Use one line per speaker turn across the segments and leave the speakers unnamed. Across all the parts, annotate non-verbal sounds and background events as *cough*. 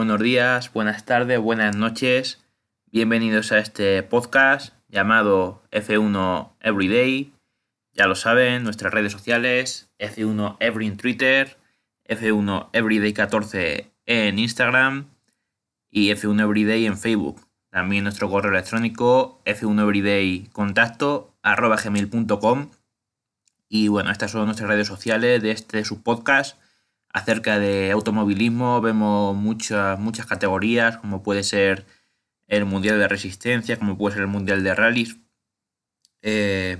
Buenos días, buenas tardes, buenas noches. Bienvenidos a este podcast llamado F1 Everyday. Ya lo saben, nuestras redes sociales, F1 Every en Twitter, F1 Everyday 14 en Instagram y F1 Everyday en Facebook. También nuestro correo electrónico f1everyday contacto arroba gmail.com y bueno, estas son nuestras redes sociales de este subpodcast acerca de automovilismo. Vemos muchas, muchas categorías, como puede ser el Mundial de Resistencia, como puede ser el Mundial de Rallys. Eh,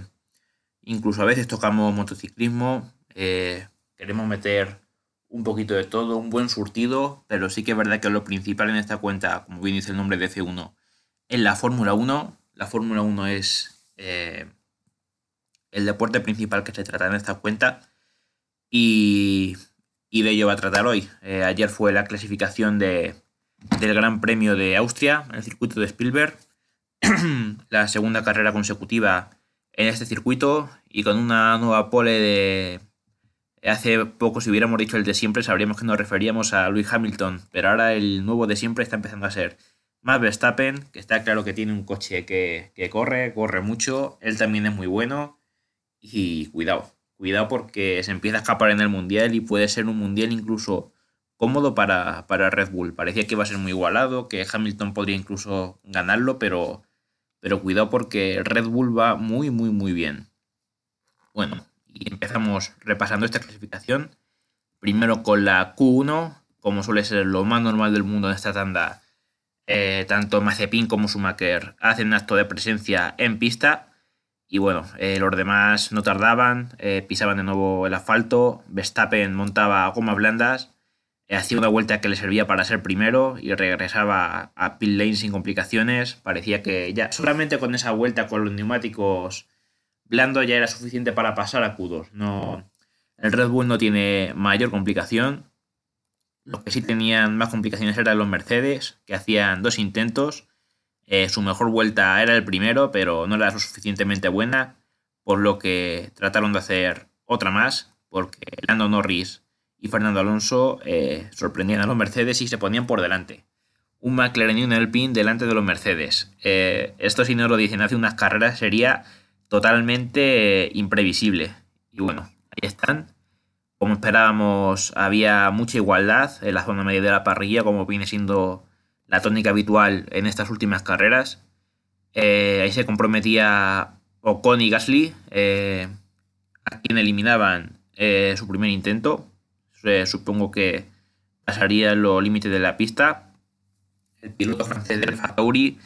incluso a veces tocamos motociclismo. Eh, queremos meter un poquito de todo, un buen surtido, pero sí que es verdad que lo principal en esta cuenta, como bien dice el nombre de F1, es la Fórmula 1. La Fórmula 1 es eh, el deporte principal que se trata en esta cuenta. Y y de ello va a tratar hoy. Eh, ayer fue la clasificación de, del Gran Premio de Austria en el circuito de Spielberg, *clears throat* la segunda carrera consecutiva en este circuito y con una nueva pole de... Hace poco, si hubiéramos dicho el de siempre, sabríamos que nos referíamos a Lewis Hamilton, pero ahora el nuevo de siempre está empezando a ser Max Verstappen, que está claro que tiene un coche que, que corre, corre mucho, él también es muy bueno y cuidado, cuidado porque se empieza a escapar en el mundial y puede ser un mundial incluso cómodo para, Red Bull. Parecía que iba a ser muy igualado, que Hamilton podría incluso ganarlo, pero, pero cuidado porque Red Bull va muy, muy, muy bien. Bueno, y empezamos repasando esta clasificación. Primero con la Q1, como suele ser lo más normal del mundo en esta tanda. Eh, tanto Mazepin como Schumacher hacen acto de presencia en pista y bueno, eh, los demás no tardaban, eh, pisaban de nuevo el asfalto, Verstappen montaba gomas blandas, eh, hacía una vuelta que le servía para ser primero y regresaba a pit lane sin complicaciones. Parecía que ya solamente con esa vuelta con los neumáticos blandos ya era suficiente para pasar a Q2. No, el Red Bull no tiene mayor complicación. Los que sí tenían más complicaciones eran los Mercedes, que hacían dos intentos eh, su mejor vuelta era el primero, pero no era lo suficientemente buena, por lo que trataron de hacer otra más, porque Lando Norris y Fernando Alonso eh, sorprendían a los Mercedes y se ponían por delante. Un McLaren y un Alpine delante de los Mercedes. Eh, esto si no lo dicen hace unas carreras sería totalmente imprevisible. Y bueno, ahí están. Como esperábamos, había mucha igualdad en la zona media de la parrilla, como viene siendo la tónica habitual en estas últimas carreras. Eh, ahí se comprometía Ocon y Gasly, eh, a quien eliminaban eh, su primer intento. supongo que pasaría los límites de la pista. El piloto francés del Tauri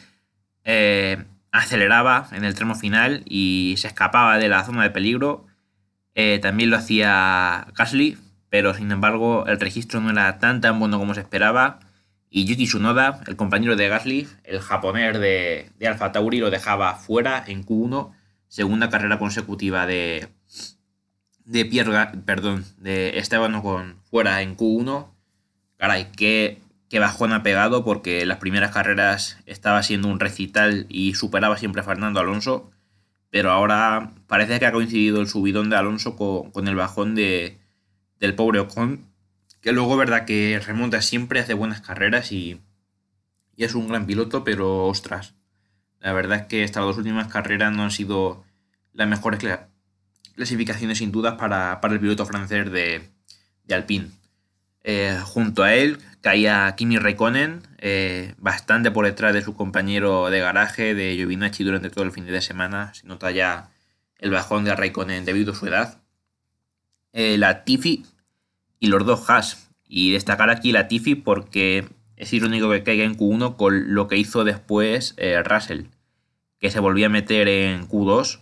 aceleraba en el tramo final y se escapaba de la zona de peligro. también lo hacía Gasly, pero sin embargo el registro no era tan tan bueno como se esperaba y Yuki Tsunoda, el compañero de Gasly, el japonés de, de Alfa Tauri, lo dejaba fuera en Q1, segunda carrera consecutiva de, de Pierre, perdón, de Esteban con fuera en Q1. Caray, qué, qué bajón ha pegado porque las primeras carreras estaba siendo un recital y superaba siempre a Fernando Alonso, pero ahora parece que ha coincidido el subidón de Alonso con, con el bajón de, del pobre Ocon que luego, verdad, que remonta siempre, hace buenas carreras y, es un gran piloto, pero ostras, la verdad es que estas dos últimas carreras no han sido las mejores clasificaciones sin dudas para, el piloto francés de, de Alpine. Eh, junto a él caía Kimi Raikkonen, eh, bastante por detrás de su compañero de garaje de Giovinacci durante todo el fin de semana. Se nota ya el bajón de Raikkonen debido a su edad. Eh, la Tiffy y los dos hash. Y destacar aquí la Tiffy porque es irónico que caiga en Q1 con lo que hizo después eh, Russell, que se volvió a meter en Q2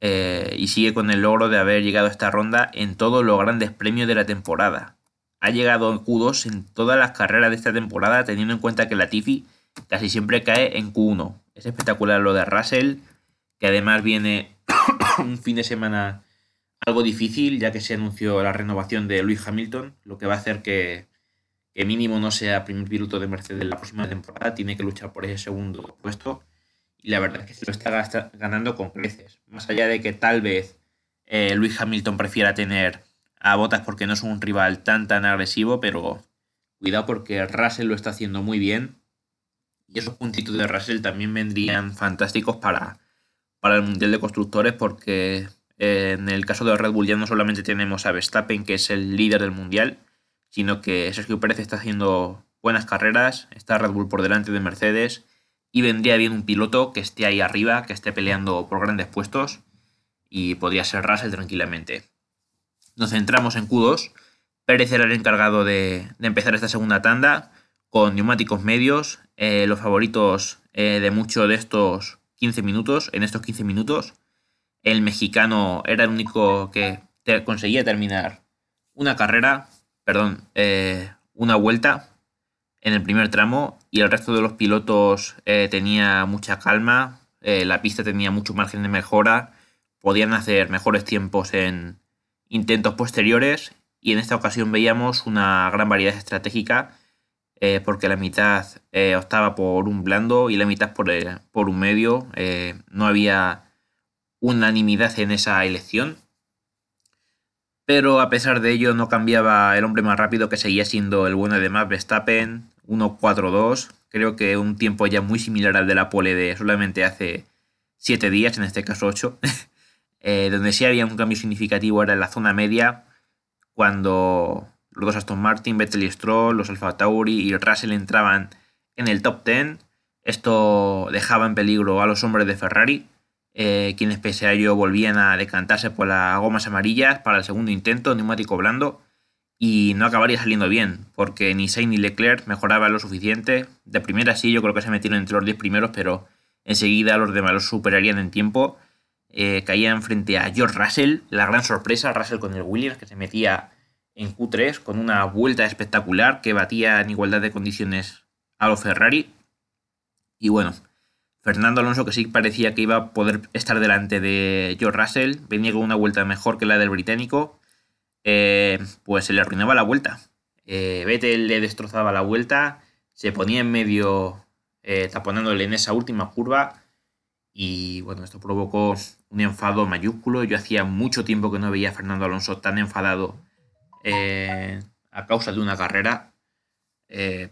eh, y sigue con el logro de haber llegado a esta ronda en todos los grandes premios de la temporada. Ha llegado en Q2 en todas las carreras de esta temporada, teniendo en cuenta que la Tiffy casi siempre cae en Q1. Es espectacular lo de Russell, que además viene *coughs* un fin de semana algo difícil, ya que se anunció la renovación de Lewis Hamilton, lo que va a hacer que, mínimo no sea primer piloto de Mercedes la próxima temporada, tiene que luchar por ese segundo puesto. Y la verdad es que se lo está ganando con creces. Más allá de que tal vez eh, Lewis Hamilton prefiera tener a Bottas porque no es un rival tan tan agresivo, pero, cuidado porque Russell lo está haciendo muy bien. Y esos puntitos de Russell también vendrían fantásticos para, para el Mundial de Constructores porque en el caso de Red Bull ya no solamente tenemos a Verstappen, que es el líder del Mundial, sino que Sergio Pérez está haciendo buenas carreras, está Red Bull por delante de Mercedes y vendría bien un piloto que esté ahí arriba, que esté peleando por grandes puestos y podría ser Russell tranquilamente. Nos centramos en Q2. Pérez era el encargado de, empezar esta segunda tanda con neumáticos medios, eh, los favoritos eh, de muchos de estos 15 minutos, en estos 15 minutos. El mexicano era el único que conseguía terminar una carrera, perdón, eh, una vuelta en el primer tramo y el resto de los pilotos tenía mucha calma, la pista tenía mucho margen de mejora podían hacer mejores tiempos en intentos posteriores y en esta ocasión veíamos una gran variedad estratégica eh, porque la mitad eh, optaba por un blando y la mitad por, eh, por un medio. no había unanimidad en esa elección. Pero a pesar de ello no cambiaba el hombre más rápido que seguía siendo el bueno de Max Verstappen, 1.42. Creo que un tiempo ya muy similar al de la pole de solamente hace 7 días, en este caso 8. *laughs* Eh, donde sí había un cambio significativo era en la zona media, cuando los dos Aston Martin, Vettel Stroll, los Alfa Tauri y Russell entraban en el top 10. Esto dejaba en peligro a los hombres de Ferrari, eh, quienes pese a ello volvían a decantarse por las gomas amarillas para el segundo intento, neumático blando, y no acabaría saliendo bien, porque ni Sainz ni Leclerc mejoraban lo suficiente. De primera sí, yo creo que se metieron entre los 10 primeros, pero enseguida los demás los superarían en tiempo eh, caían frente a George Russell, la gran sorpresa, Russell con el Williams, que se metía en Q3 con una vuelta espectacular que batía en igualdad de condiciones a los Ferrari. Y bueno, Fernando Alonso, que sí parecía que iba a poder estar delante de George Russell, venía con una vuelta mejor que la del británico, eh, pues se le arruinaba la vuelta. Eh, Vettel le destrozaba la vuelta, se ponía en medio eh, taponándole en esa última curva y bueno, esto provocó un enfado mayúsculo. Yo hacía mucho tiempo que no veía a Fernando Alonso tan enfadado eh, a causa de una carrera. Eh,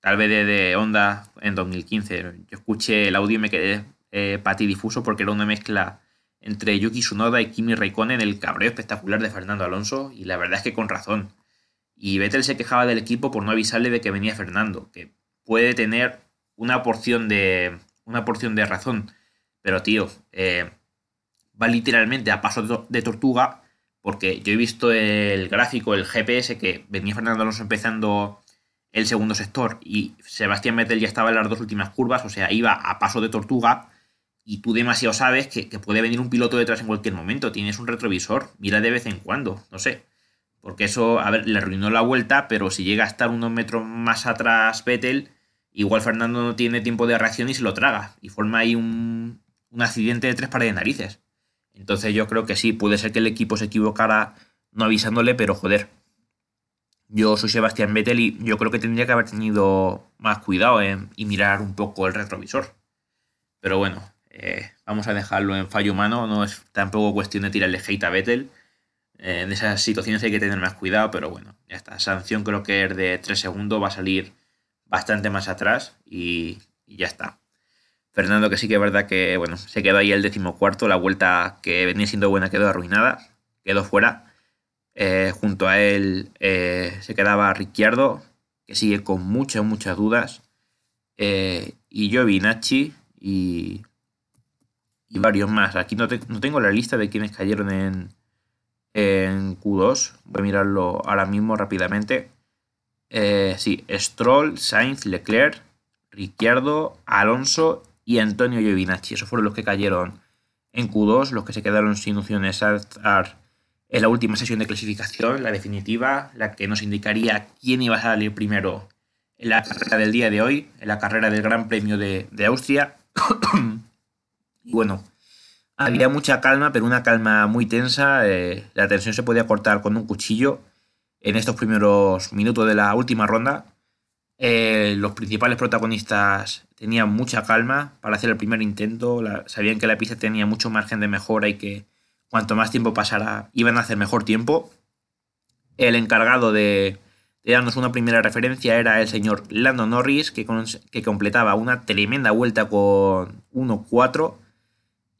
tal vez de, Honda en 2015. Yo escuché el audio y me quedé eh, patidifuso porque era una mezcla entre Yuki Tsunoda y Kimi Raikkonen, el cabreo espectacular de Fernando Alonso. Y la verdad es que con razón. Y Vettel se quejaba del equipo por no avisarle de que venía Fernando, que puede tener una porción de, una porción de razón. Pero tío, eh, va literalmente a paso de tortuga, porque yo he visto el gráfico, el GPS, que venía Fernando Alonso empezando el segundo sector y Sebastián Vettel ya estaba en las dos últimas curvas, o sea, iba a paso de tortuga y tú demasiado sabes que, puede venir un piloto detrás en cualquier momento. Tienes un retrovisor, mira de vez en cuando, no sé. Porque eso, a ver, le arruinó la vuelta, pero si llega a estar unos metros más atrás Vettel, igual Fernando no tiene tiempo de reacción y se lo traga. Y forma ahí un, un accidente de tres pares de narices. Entonces yo creo que sí, puede ser que el equipo se equivocara no avisándole, pero joder. Yo soy Sebastián Vettel y yo creo que tendría que haber tenido más cuidado y mirar un poco el retrovisor. Pero bueno, eh, vamos a dejarlo en fallo humano, no es tampoco cuestión de tirarle hate a Vettel. Eh, en esas situaciones hay que tener más cuidado, pero bueno, ya está. Sanción creo que es de 3 segundos, va a salir bastante más atrás y ya está. Fernando, que sí que es verdad que, bueno, se quedó ahí el decimocuarto, la vuelta que venía siendo buena quedó arruinada, quedó fuera. Eh, junto a él eh, se quedaba Ricciardo, que sigue con muchas, muchas dudas. Eh, y yo, Nachi y, y varios más. Aquí no, no, tengo la lista de quienes cayeron en, en Q2. Voy a mirarlo ahora mismo rápidamente. sí, Stroll, Sainz, Leclerc, Ricciardo, Alonso y Antonio Giovinacci. Esos fueron los que cayeron en Q2, los que se quedaron sin opciones en la última sesión de clasificación, la definitiva, la que nos indicaría quién iba a salir primero en la carrera del día de hoy, en la carrera del Gran Premio de, Austria. *clears throat* y bueno, había mucha calma, pero una calma muy tensa. Eh, la tensión se podía cortar con un cuchillo en estos primeros minutos de la última ronda. Eh, los principales protagonistas tenían mucha calma para hacer el primer intento, sabían que la pista tenía mucho margen de mejora y que cuanto más tiempo pasara iban a hacer mejor tiempo. El encargado de, dándonos una primera referencia, era el señor Lando Norris, que, que completaba una tremenda vuelta con 1-4.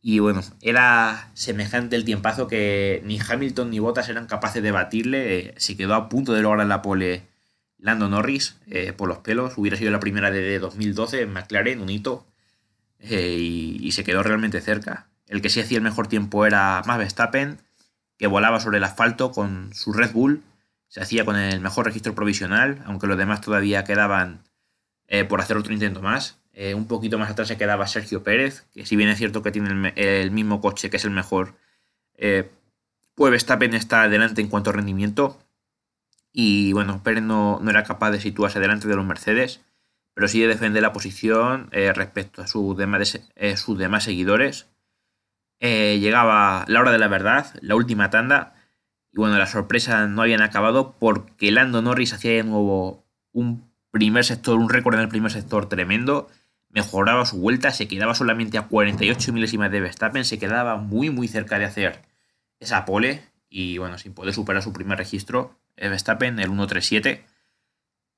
Y bueno, era semejante el tiempazo que ni Hamilton ni Bottas eran capaces de batirle. se quedó a punto de lograr la pole Lando Norris eh, por los pelos. Hubiera sido la primera de 2012 en McLaren, un hito. Eh, y, se quedó realmente cerca. El que sí hacía el mejor tiempo era Max Verstappen, que volaba sobre el asfalto con su Red Bull. Se hacía con el mejor registro provisional, aunque los demás todavía quedaban eh, por hacer otro intento más. un poquito más atrás se quedaba Sergio Pérez, que si bien es cierto que tiene el, mismo coche que es el mejor, pues Verstappen está delante en cuanto a rendimiento y bueno, Pérez no, era capaz de situarse delante de los Mercedes, pero sí de defender la posición eh, respecto a sus demás, eh, sus demás seguidores. Eh, llegaba la hora de la verdad, la última tanda, y bueno, las sorpresas no habían acabado porque Lando Norris hacía de nuevo un primer sector, un récord en el primer sector tremendo, mejoraba su vuelta, se quedaba solamente a 48 milésimas de Verstappen, se quedaba muy muy cerca de hacer esa pole y bueno, sin poder superar su primer registro, Verstappen, el 1.37,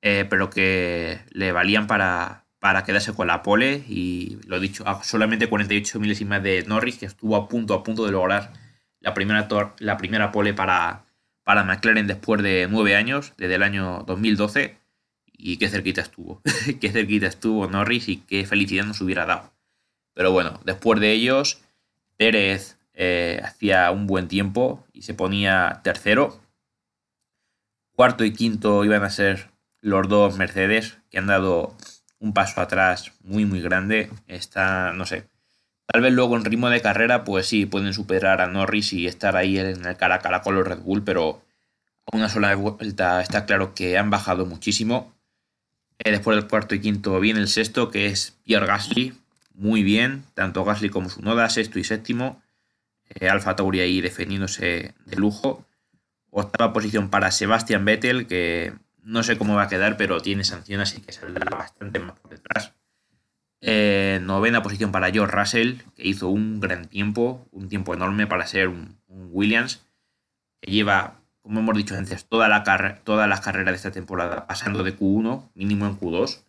eh, pero que le valían para, para quedarse con la pole y lo dicho, solamente 48 milésimas de Norris, que estuvo a punto, a punto de lograr la primera, la primera pole para, para McLaren después de nueve años, desde el año 2012, y qué cerquita estuvo, *laughs* qué cerquita estuvo Norris y qué felicidad nos hubiera dado. Pero bueno, después de ellos, Pérez eh, hacía un buen tiempo y se ponía tercero Cuarto y quinto iban a ser los dos Mercedes, que han dado un paso atrás muy, muy grande. Está, no sé. Tal vez luego en ritmo de carrera, pues sí, pueden superar a Norris y estar ahí en el cara a cara con los Red Bull, pero a una sola vuelta está claro que han bajado muchísimo. Eh, después del cuarto y quinto viene el sexto, que es Pierre Gasly. Muy bien, tanto Gasly como su noda, sexto y séptimo. Eh, Alfa Tauri ahí defendiéndose de lujo. Octava posición para Sebastian Vettel, que no sé cómo va a quedar, pero tiene sanción, así que saldrá bastante más por detrás. Eh, novena posición para George Russell, que hizo un gran tiempo, un tiempo enorme para ser un, Williams, que lleva, como hemos dicho antes, toda la todas las carreras de esta temporada pasando de Q1, mínimo en Q2.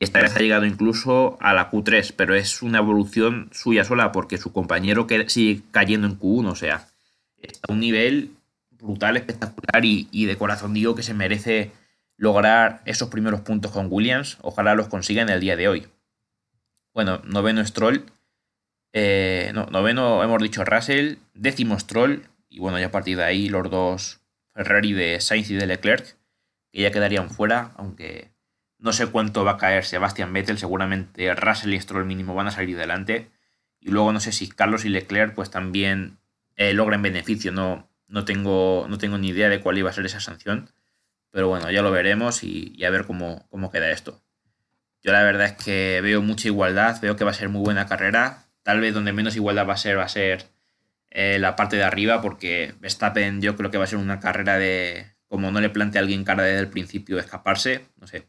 Y esta vez ha llegado incluso a la Q3, pero es una evolución suya sola, porque su compañero sigue cayendo en Q1, o sea, está a un nivel brutal, espectacular y, de corazón digo que se merece lograr esos primeros puntos con Williams. Ojalá los consiga en el día de hoy. Bueno, noveno Stroll. Eh, no, noveno hemos dicho Russell. Décimo Stroll. Y bueno, ya a partir de ahí los dos Ferrari de Sainz y de Leclerc. Que ya quedarían fuera. Aunque no sé cuánto va a caer Sebastian Vettel. Seguramente Russell y Stroll mínimo van a salir delante. Y luego no sé si Carlos y Leclerc pues también eh, logran beneficio. No, no tengo, no tengo ni idea de cuál iba a ser esa sanción. Pero bueno, ya lo veremos y, a ver cómo, cómo, queda esto. Yo la verdad es que veo mucha igualdad, veo que va a ser muy buena carrera. Tal vez donde menos igualdad va a ser, va a ser eh, la parte de arriba, porque Verstappen yo creo que va a ser una carrera de, como no le plantea alguien cara desde el principio, escaparse. No sé.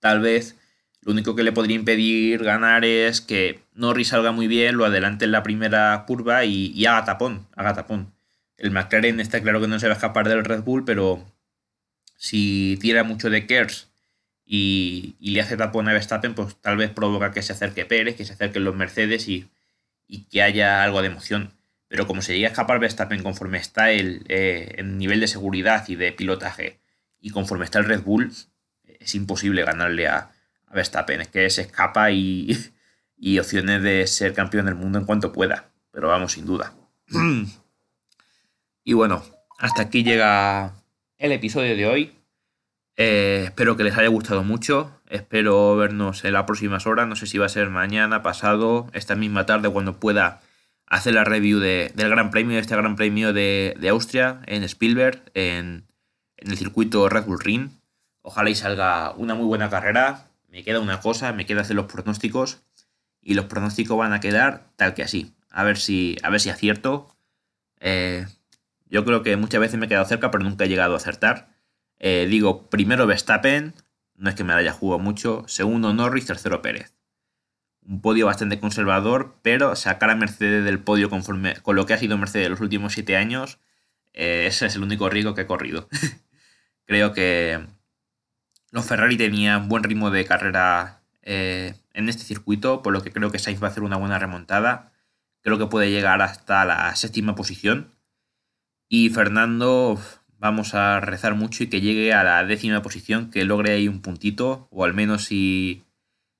Tal vez lo único que le podría impedir ganar es que Norris salga muy bien, lo adelante en la primera curva y, y haga tapón, haga tapón. El McLaren está claro que no se va a escapar del Red Bull, pero si tira mucho de Kers y, le hace tapón a Verstappen, pues tal vez provoca que se acerque Pérez, que se acerquen los Mercedes y, que haya algo de emoción. Pero como se llega a escapar Verstappen conforme está el, eh, nivel de seguridad y de pilotaje y conforme está el Red Bull, es imposible ganarle a, a Verstappen. Es que se escapa y, *laughs* y opciones de ser campeón del mundo en cuanto pueda. Pero vamos, sin duda. *clears throat* Y bueno, hasta aquí llega el episodio de hoy. Eh, espero que les haya gustado mucho. Espero vernos en las próximas horas. No sé si va a ser mañana, pasado, esta misma tarde, cuando pueda hacer la review del Gran Premio, de este Gran Premio de, Austria, en Spielberg, en, el circuito Red Bull Ring. Ojalá y salga una muy buena carrera. Me queda una cosa, me queda hacer los pronósticos. Y los pronósticos van a quedar tal que así. A ver si, a ver si acierto. Eh, yo creo que muchas veces me he quedado cerca, pero nunca he llegado a acertar. Eh, digo, primero Verstappen, no es que me haya jugado mucho. Segundo Norris, tercero Pérez. Un podio bastante conservador, pero sacar a Mercedes del podio conforme con lo que ha sido Mercedes los últimos siete años, eh, ese es el único riesgo que he corrido. *laughs* Creo que los Ferrari tenían buen ritmo de carrera eh, en este circuito, por lo que creo que Sainz va a hacer una buena remontada. Creo que puede llegar hasta la séptima posición. Y Fernando, vamos a rezar mucho y que llegue a la décima posición, que logre ahí un puntito, o al menos si,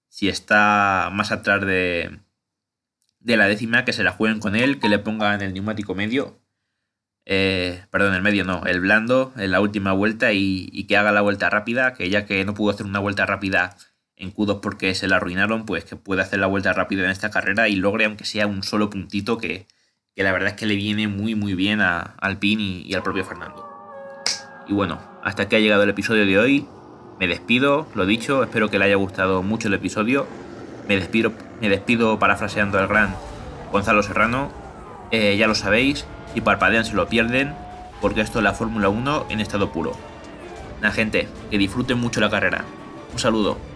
si está más atrás de, de la décima, que se la jueguen con él, que le pongan el neumático medio. Eh, perdón, el medio no, el blando en la última vuelta y, que haga la vuelta rápida, que ya que no pudo hacer una vuelta rápida en Q2 porque se la arruinaron, pues que pueda hacer la vuelta rápida en esta carrera y logre, aunque sea un solo puntito, que, la verdad es que le viene muy muy bien a Alpine y, al propio Fernando. Y bueno, hasta aquí ha llegado el episodio de hoy. Me despido, lo dicho, espero que le haya gustado mucho el episodio. Me despido, me despido parafraseando al gran Gonzalo Serrano. Eh, ya lo sabéis, y parpadean si lo pierden, porque esto es la Fórmula 1 en estado puro. La gente, que disfruten mucho la carrera. Un saludo.